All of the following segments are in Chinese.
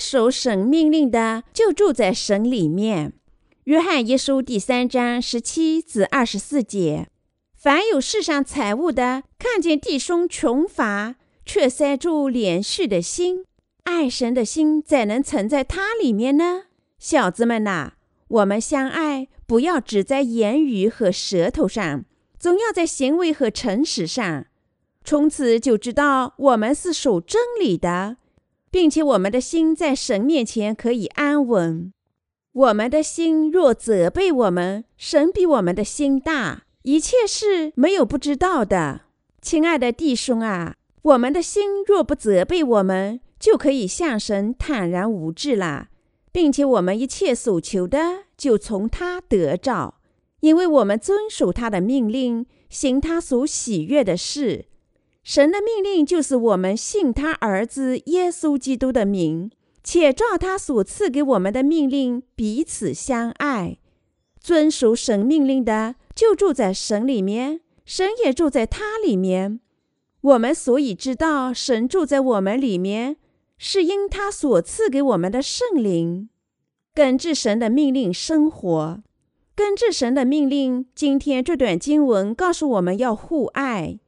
守神命令的，就住在神里面。约翰一书第三章十七至二十四节：凡有世上财物的，看见弟兄穷乏，却塞住连续的心，爱神的心怎能存在他里面呢？小子们呐，我们相爱，不要只在言语和舌头上，总要在行为和诚实上。从此就知道我们是守真理的，并且我们的心在神面前可以安稳。我们的心若责备我们，神比我们的心大，一切事没有不知道的。亲爱的弟兄啊，我们的心若不责备我们，就可以向神坦然无惧了，并且我们一切所求的就从他得着，因为我们遵守他的命令，行他所喜悦的事。神的命令就是我们信他儿子耶稣基督的名。且照他所赐给我们的命令彼此相爱，遵守神命令的就住在神里面，神也住在他里面。我们所以知道神住在我们里面，是因他所赐给我们的圣灵。根据神的命令生活，根据神的命令。今天这段经文告诉我们要互爱。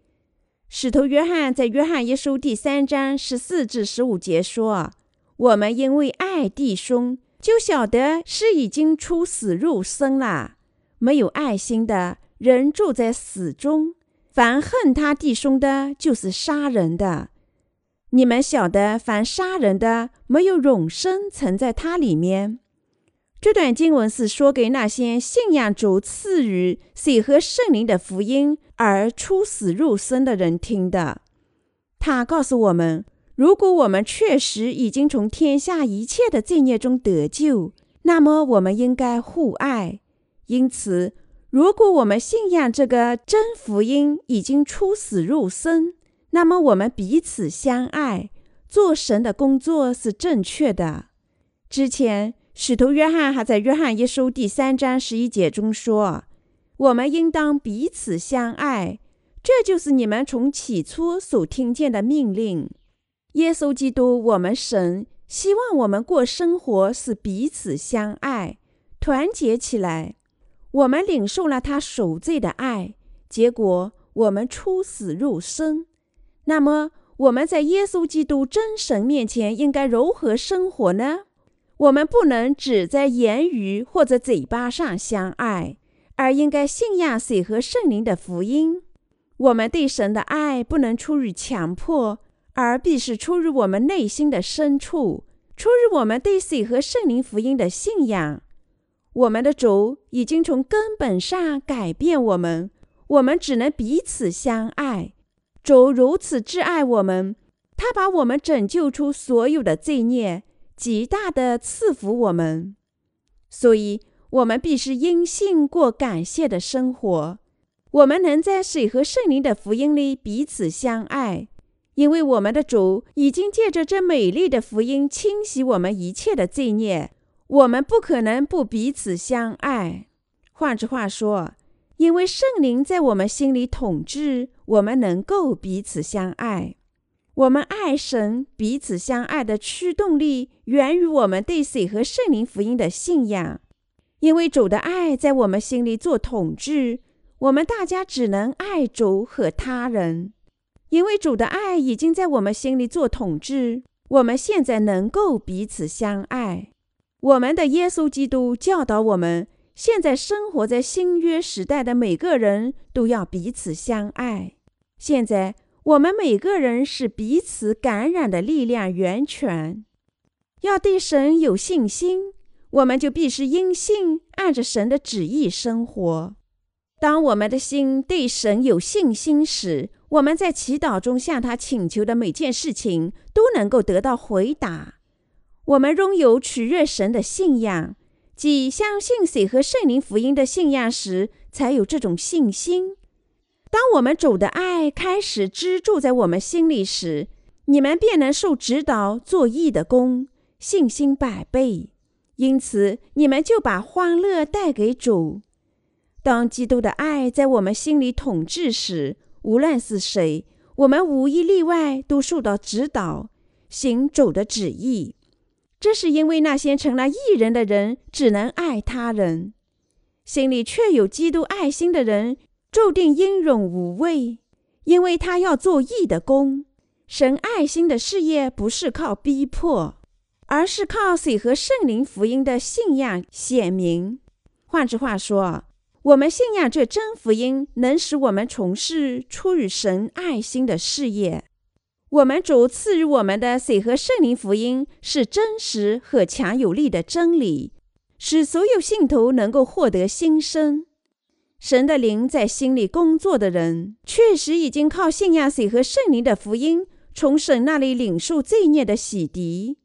使徒约翰在约翰一书第三章十四至十五节说。我们因为爱弟兄，就晓得是已经出死入生了。没有爱心的人住在死中，凡恨他弟兄的，就是杀人的。你们晓得，凡杀人的，没有永生存在他里面。这段经文是说给那些信仰主赐予水和圣灵的福音而出死入生的人听的。他告诉我们。如果我们确实已经从天下一切的罪孽中得救，那么我们应该互爱。因此，如果我们信仰这个真福音已经出死入生，那么我们彼此相爱，做神的工作是正确的。之前，使徒约翰还在约翰一书第三章十一节中说：“我们应当彼此相爱，这就是你们从起初所听见的命令。”耶稣基督，我们神希望我们过生活是彼此相爱、团结起来。我们领受了他赎罪的爱，结果我们出死入生。那么我们在耶稣基督真神面前应该如何生活呢？我们不能只在言语或者嘴巴上相爱，而应该信仰水和圣灵的福音。我们对神的爱不能出于强迫。而必是出于我们内心的深处，出于我们对水和圣灵福音的信仰。我们的主已经从根本上改变我们，我们只能彼此相爱。主如此挚爱我们，他把我们拯救出所有的罪孽，极大的赐福我们。所以，我们必须因信过感谢的生活。我们能在水和圣灵的福音里彼此相爱。因为我们的主已经借着这美丽的福音清洗我们一切的罪孽，我们不可能不彼此相爱。换句话说，因为圣灵在我们心里统治，我们能够彼此相爱。我们爱神、彼此相爱的驱动力源于我们对水和圣灵福音的信仰。因为主的爱在我们心里做统治，我们大家只能爱主和他人。因为主的爱已经在我们心里做统治，我们现在能够彼此相爱。我们的耶稣基督教导我们，现在生活在新约时代的每个人都要彼此相爱。现在我们每个人是彼此感染的力量源泉。要对神有信心，我们就必须因信按着神的旨意生活。当我们的心对神有信心时，我们在祈祷中向他请求的每件事情都能够得到回答。我们拥有取悦神的信仰，即相信水和圣灵福音的信仰时，才有这种信心。当我们主的爱开始居住在我们心里时，你们便能受指导做义的功，信心百倍。因此，你们就把欢乐带给主。当基督的爱在我们心里统治时，无论是谁，我们无一例外都受到指导，行主的旨意。这是因为那些成了义人的人只能爱他人，心里却有基督爱心的人，注定英勇无畏，因为他要做义的工。神爱心的事业不是靠逼迫，而是靠水和圣灵福音的信仰显明。换句话说，我们信仰这真福音，能使我们从事出于神爱心的事业。我们主赐予我们的水和圣灵福音是真实和强有力的真理，使所有信徒能够获得新生。神的灵在心里工作的人，确实已经靠信仰水和圣灵的福音。从神那里领受罪孽的洗涤，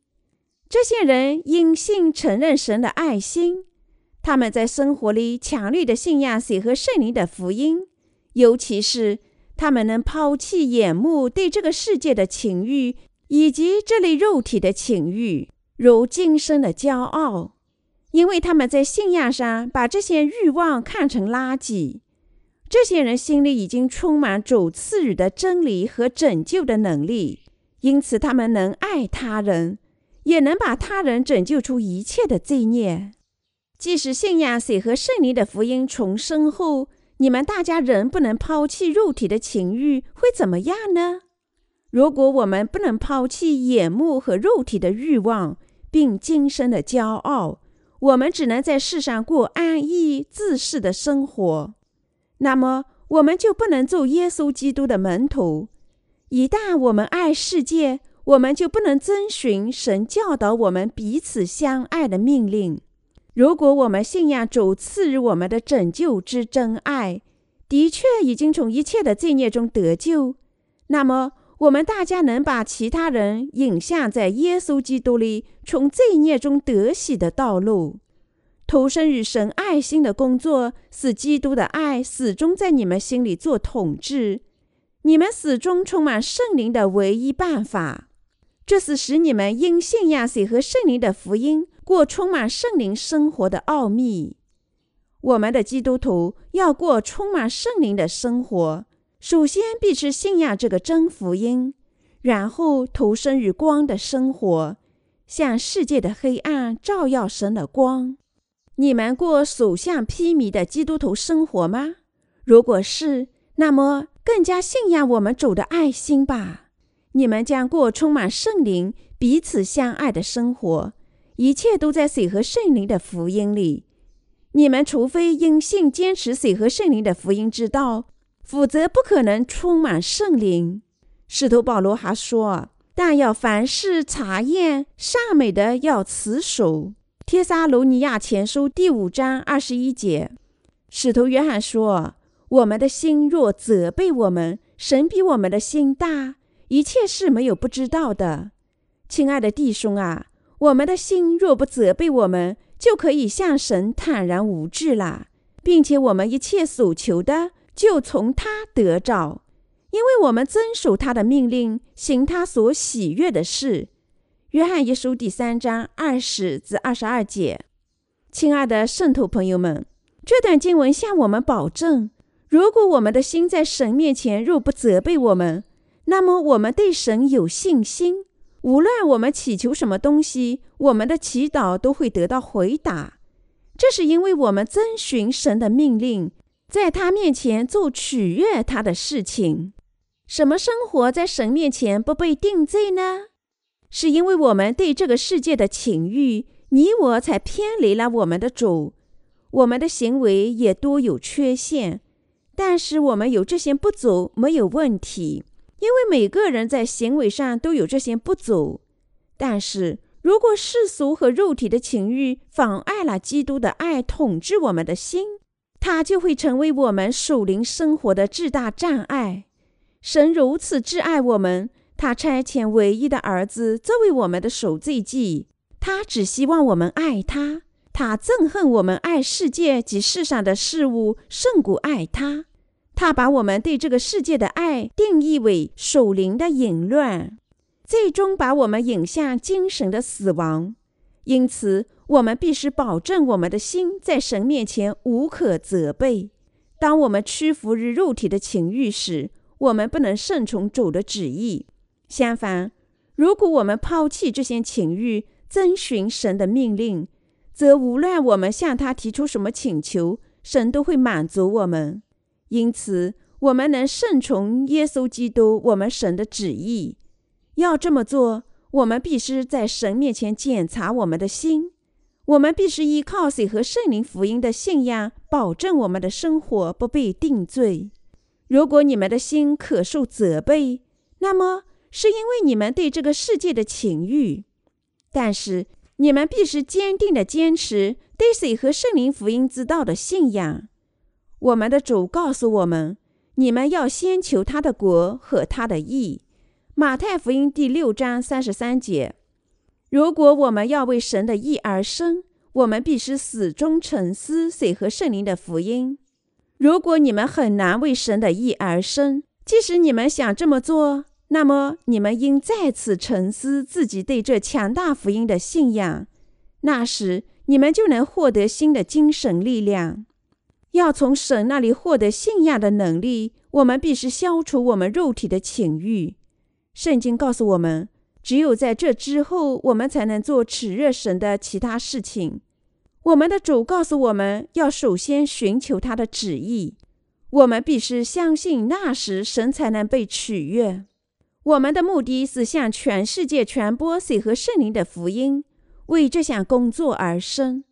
这些人因信承认神的爱心，他们在生活里强烈的信仰水和圣灵的福音，尤其是他们能抛弃眼目对这个世界的情欲，以及这类肉体的情欲，如今生的骄傲，因为他们在信仰上把这些欲望看成垃圾。这些人心里已经充满主赐予的真理和拯救的能力，因此他们能爱他人，也能把他人拯救出一切的罪孽。即使信仰水和圣灵的福音重生后，你们大家仍不能抛弃肉体的情欲，会怎么样呢？如果我们不能抛弃眼目和肉体的欲望，并今生的骄傲，我们只能在世上过安逸自适的生活。那么，我们就不能做耶稣基督的门徒。一旦我们爱世界，我们就不能遵循神教导我们彼此相爱的命令。如果我们信仰主赐予我们的拯救之真爱，的确已经从一切的罪孽中得救，那么我们大家能把其他人引向在耶稣基督里从罪孽中得喜的道路。投身于神爱心的工作，使基督的爱始终在你们心里做统治。你们始终充满圣灵的唯一办法，这是使你们因信仰水和圣灵的福音，过充满圣灵生活的奥秘。我们的基督徒要过充满圣灵的生活，首先必须信仰这个真福音，然后投身于光的生活，向世界的黑暗照耀神的光。你们过所向披靡的基督徒生活吗？如果是，那么更加信仰我们主的爱心吧。你们将过充满圣灵、彼此相爱的生活，一切都在水和圣灵的福音里。你们除非因信坚持水和圣灵的福音之道，否则不可能充满圣灵。使徒保罗还说：“但要凡事查验，善美的要持守。”帖撒罗尼亚前书第五章二十一节，使徒约翰说：“我们的心若责备我们，神比我们的心大，一切事没有不知道的。”亲爱的弟兄啊，我们的心若不责备我们，就可以向神坦然无惧了，并且我们一切所求的就从他得着，因为我们遵守他的命令，行他所喜悦的事。约翰一书第三章二十至二十二节，亲爱的圣徒朋友们，这段经文向我们保证：如果我们的心在神面前若不责备我们，那么我们对神有信心，无论我们祈求什么东西，我们的祈祷都会得到回答。这是因为我们遵循神的命令，在他面前做取悦他的事情。什么生活在神面前不被定罪呢？是因为我们对这个世界的情欲，你我才偏离了我们的主。我们的行为也多有缺陷，但是我们有这些不足没有问题，因为每个人在行为上都有这些不足。但是如果世俗和肉体的情欲妨碍了基督的爱统治我们的心，它就会成为我们属灵生活的至大障碍。神如此挚爱我们。他差遣唯一的儿子作为我们的赎罪祭，他只希望我们爱他。他憎恨我们爱世界及世上的事物胜过爱他。他把我们对这个世界的爱定义为属灵的淫乱，最终把我们引向精神的死亡。因此，我们必须保证我们的心在神面前无可责备。当我们屈服于肉体的情欲时，我们不能顺从主的旨意。相反，如果我们抛弃这些情欲，遵循神的命令，则无论我们向他提出什么请求，神都会满足我们。因此，我们能顺从耶稣基督我们神的旨意。要这么做，我们必须在神面前检查我们的心。我们必须依靠水和圣灵福音的信仰，保证我们的生活不被定罪。如果你们的心可受责备，那么是因为你们对这个世界的情欲；但是你们必须坚定地坚持对水和圣灵福音之道的信仰。我们的主告诉我们：你们要先求他的国和他的义。马太福音第六章三十三节。如果我们要为神的义而生，我们必须始终沉思水和圣灵的福音。如果你们很难为神的义而生，即使你们想这么做，那么你们应再次沉思自己对这强大福音的信仰。那时，你们就能获得新的精神力量。要从神那里获得信仰的能力，我们必须消除我们肉体的情欲。圣经告诉我们。只有在这之后，我们才能做炽热神的其他事情。我们的主告诉我们要首先寻求他的旨意。我们必须相信，那时神才能被取悦。我们的目的是向全世界传播水和圣灵的福音，为这项工作而生。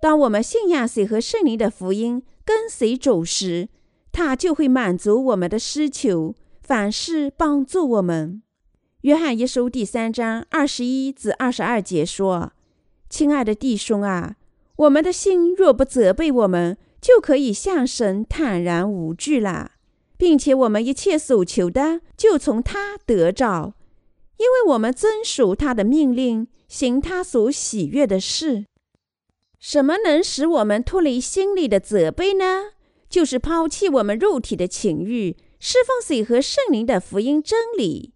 当我们信仰水和圣灵的福音，跟随主时，他就会满足我们的需求，凡事帮助我们。约翰一书第三章二十一至二十二节说：“亲爱的弟兄啊，我们的心若不责备我们，就可以向神坦然无惧了，并且我们一切所求的就从他得着，因为我们遵守他的命令，行他所喜悦的事。什么能使我们脱离心里的责备呢？就是抛弃我们肉体的情欲，释放水和圣灵的福音真理。”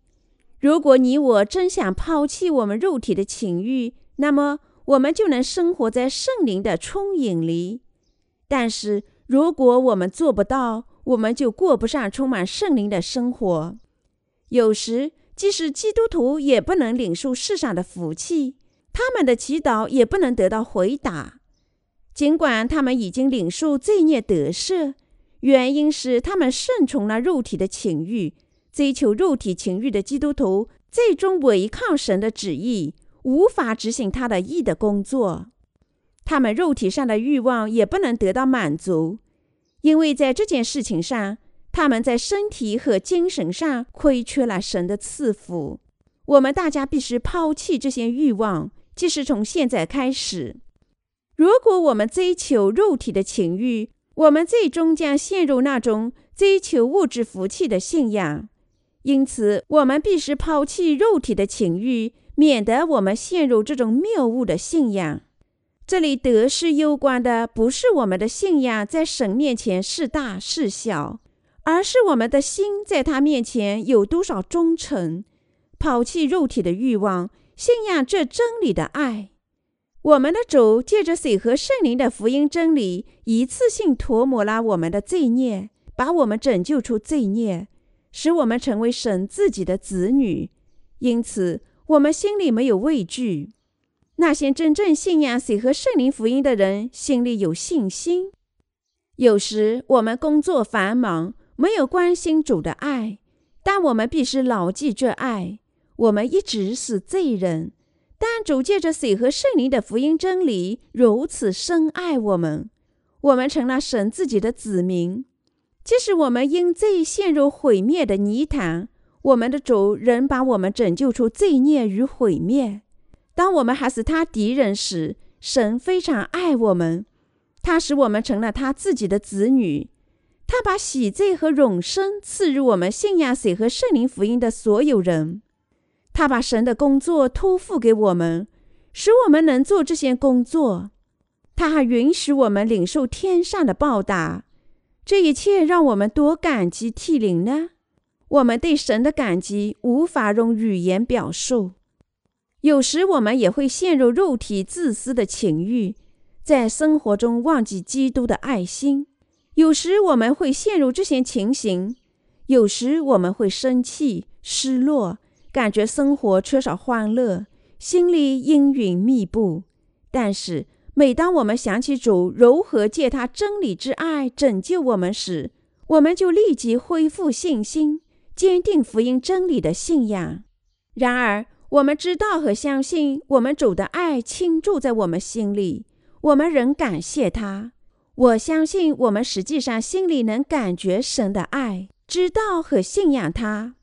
如果你我真想抛弃我们肉体的情欲，那么我们就能生活在圣灵的充盈里。但是，如果我们做不到，我们就过不上充满圣灵的生活。有时，即使基督徒也不能领受世上的福气，他们的祈祷也不能得到回答，尽管他们已经领受罪孽得赦，原因是他们顺从了肉体的情欲。追求肉体情欲的基督徒，最终违抗神的旨意，无法执行他的义的工作。他们肉体上的欲望也不能得到满足，因为在这件事情上，他们在身体和精神上亏缺了神的赐福。我们大家必须抛弃这些欲望，即使从现在开始。如果我们追求肉体的情欲，我们最终将陷入那种追求物质福气的信仰。因此，我们必须抛弃肉体的情欲，免得我们陷入这种谬误的信仰。这里得失攸关的不是我们的信仰在神面前是大是小，而是我们的心在他面前有多少忠诚。抛弃肉体的欲望，信仰这真理的爱。我们的主借着水和圣灵的福音真理，一次性涂抹了我们的罪孽，把我们拯救出罪孽。使我们成为神自己的子女，因此我们心里没有畏惧。那些真正信仰水和圣灵福音的人心里有信心。有时我们工作繁忙，没有关心主的爱，但我们必须牢记这爱。我们一直是罪人，但主借着水和圣灵的福音真理如此深爱我们，我们成了神自己的子民。即使我们因罪陷入毁灭的泥潭，我们的主仍把我们拯救出罪孽与毁灭。当我们还是他敌人时，神非常爱我们，他使我们成了他自己的子女。他把喜罪和永生赐予我们信仰水和圣灵福音的所有人。他把神的工作托付给我们，使我们能做这些工作。他还允许我们领受天上的报答。这一切让我们多感激涕零呢！我们对神的感激无法用语言表述。有时我们也会陷入肉体自私的情欲，在生活中忘记基督的爱心。有时我们会陷入这些情形，有时我们会生气、失落，感觉生活缺少欢乐，心里阴云密布。但是，每当我们想起主如何借他真理之爱拯救我们时，我们就立即恢复信心，坚定福音真理的信仰。然而，我们知道和相信，我们主的爱倾注在我们心里，我们仍感谢他。我相信，我们实际上心里能感觉神的爱，知道和信仰他。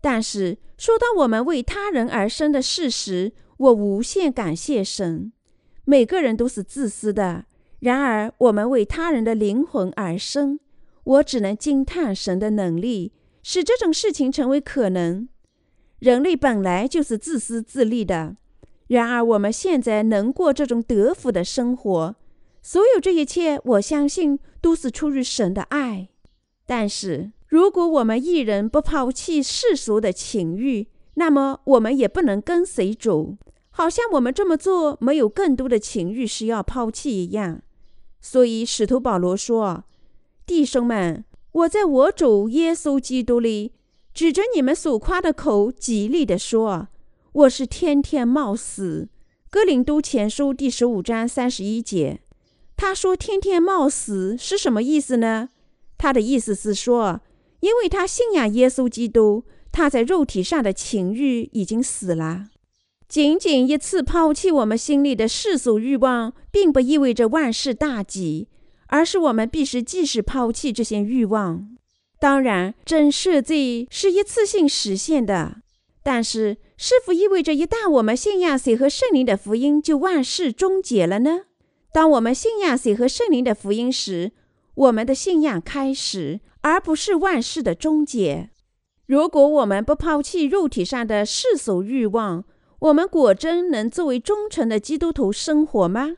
但是，说到我们为他人而生的事实，我无限感谢神。每个人都是自私的，然而我们为他人的灵魂而生。我只能惊叹神的能力，使这种事情成为可能。人类本来就是自私自利的，然而我们现在能过这种得福的生活，所有这一切，我相信都是出于神的爱。但是，如果我们一人不抛弃世俗的情欲，那么我们也不能跟随主，好像我们这么做没有更多的情欲是要抛弃一样。所以，使徒保罗说。弟兄们，我在我主耶稣基督里，指着你们所夸的口，极力的说，我是天天冒死。哥林都前书第十五章三十一节，他说“天天冒死”是什么意思呢？他的意思是说，因为他信仰耶稣基督，他在肉体上的情欲已经死了。仅仅一次抛弃我们心里的世俗欲望，并不意味着万事大吉。而是我们必须即时抛弃这些欲望。当然，真赦罪是一次性实现的，但是是否意味着一旦我们信仰谁和圣灵的福音，就万事终结了呢？当我们信仰谁和圣灵的福音时，我们的信仰开始，而不是万事的终结。如果我们不抛弃肉体上的世俗欲望，我们果真能作为忠诚的基督徒生活吗？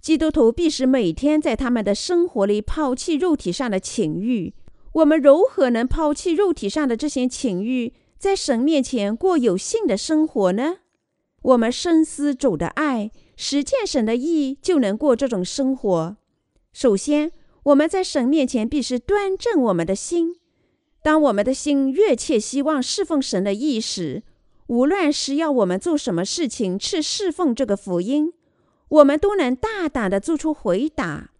基督徒必须每天在他们的生活里抛弃肉体上的情欲。我们如何能抛弃肉体上的这些情欲，在神面前过有性的生活呢？我们深思主的爱，实践神的意，就能过这种生活。首先，我们在神面前必须端正我们的心。当我们的心越切希望侍奉神的意时，无论是要我们做什么事情去侍奉这个福音。我们都能大胆地做出回答。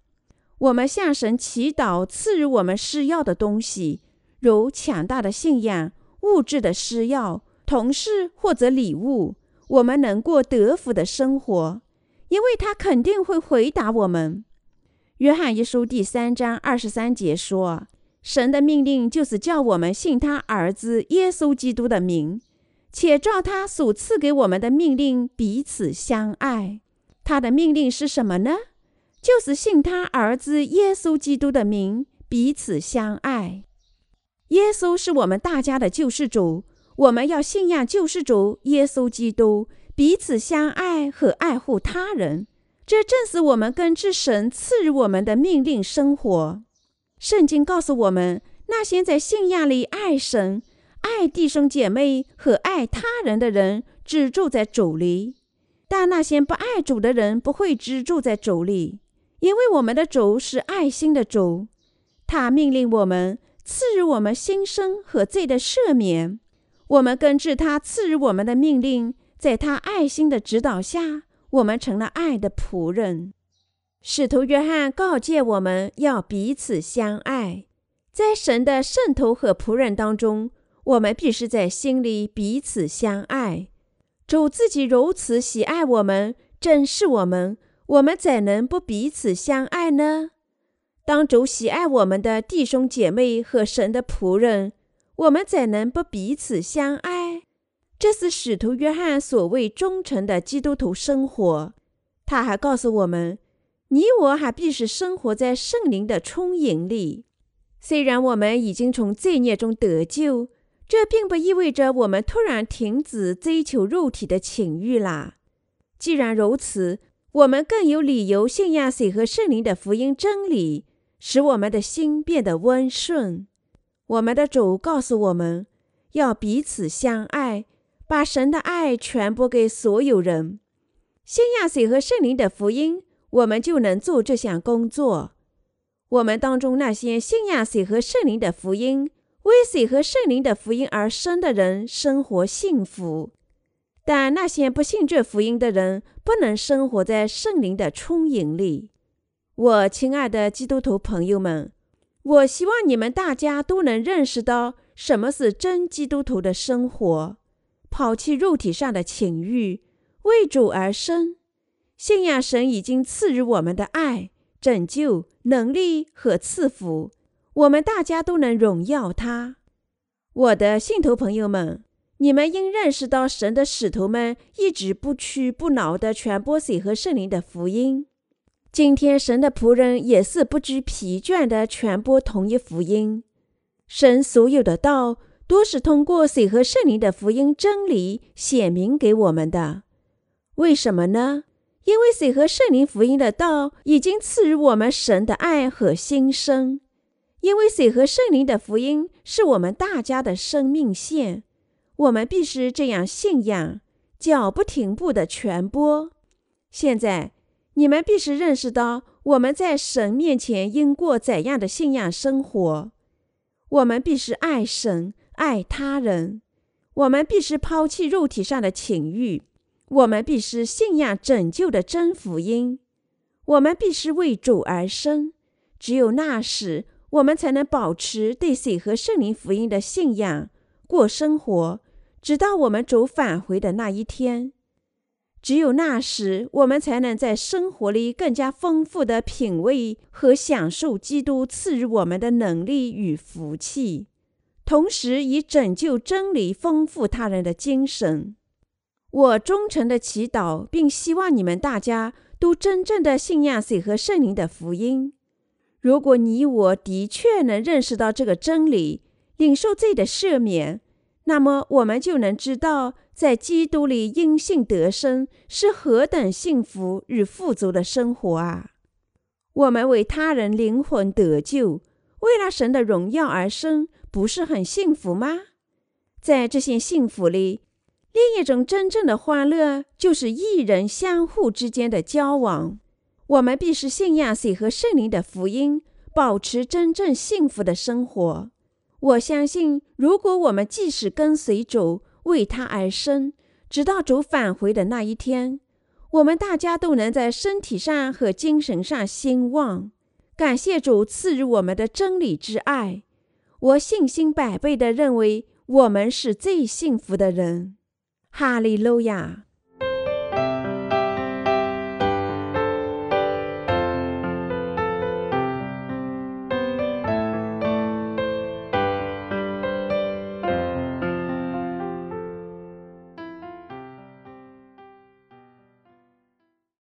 我们向神祈祷赐予我们需要的东西，如强大的信仰、物质的需要、同事或者礼物。我们能过得福的生活，因为他肯定会回答我们。约翰一书第三章二十三节说：“神的命令就是叫我们信他儿子耶稣基督的名，且照他所赐给我们的命令彼此相爱。”他的命令是什么呢？就是信他儿子耶稣基督的名，彼此相爱。耶稣是我们大家的救世主，我们要信仰救世主耶稣基督，彼此相爱和爱护他人。这正是我们根据神赐予我们的命令生活。圣经告诉我们，那些在信仰里爱神、爱弟兄姐妹和爱他人的人，只住在主里。但那些不爱主的人不会只住在主里，因为我们的主是爱心的主，他命令我们赐予我们新生和罪的赦免。我们根据他赐予我们的命令，在他爱心的指导下，我们成了爱的仆人。使徒约翰告诫我们要彼此相爱，在神的圣徒和仆人当中，我们必须在心里彼此相爱。主自己如此喜爱我们，珍视我们，我们怎能不彼此相爱呢？当主喜爱我们的弟兄姐妹和神的仆人，我们怎能不彼此相爱？这是使徒约翰所谓忠诚的基督徒生活。他还告诉我们，你我还必须生活在圣灵的充盈里。虽然我们已经从罪孽中得救。这并不意味着我们突然停止追求肉体的情欲啦。既然如此，我们更有理由信仰水和圣灵的福音真理，使我们的心变得温顺。我们的主告诉我们要彼此相爱，把神的爱传播给所有人。信仰水和圣灵的福音，我们就能做这项工作。我们当中那些信仰水和圣灵的福音。为水和圣灵的福音而生的人生活幸福，但那些不信这福音的人，不能生活在圣灵的充盈里。我亲爱的基督徒朋友们，我希望你们大家都能认识到什么是真基督徒的生活：抛弃肉体上的情欲，为主而生，信仰神已经赐予我们的爱、拯救、能力和赐福。我们大家都能荣耀他。我的信徒朋友们。你们应认识到，神的使徒们一直不屈不挠地传播水和圣灵的福音。今天，神的仆人也是不知疲倦地传播同一福音。神所有的道都是通过水和圣灵的福音真理显明给我们的。为什么呢？因为水和圣灵福音的道已经赐予我们神的爱和新生。因为水和圣灵的福音是我们大家的生命线。我们必须这样信仰，脚不停步的传播。现在，你们必须认识到，我们在神面前应过怎样的信仰生活。我们必须爱神，爱他人。我们必须抛弃肉体上的情欲。我们必须信仰拯救的真福音。我们必须为主而生。只有那时，我们才能保持对水和圣灵福音的信仰，过生活。直到我们主返回的那一天，只有那时，我们才能在生活里更加丰富的品味和享受基督赐予我们的能力与福气，同时以拯救真理丰富他人的精神。我忠诚的祈祷，并希望你们大家都真正的信仰水和圣灵的福音。如果你我的确能认识到这个真理，领受罪的赦免。那么，我们就能知道，在基督里因信得生是何等幸福与富足的生活啊！我们为他人灵魂得救，为了神的荣耀而生，不是很幸福吗？在这些幸福里，另一种真正的欢乐就是一人相互之间的交往。我们必须信仰谁和圣灵的福音，保持真正幸福的生活。我相信，如果我们即使跟随主，为他而生，直到主返回的那一天，我们大家都能在身体上和精神上兴旺。感谢主赐予我们的真理之爱。我信心百倍地认为，我们是最幸福的人。哈利路亚。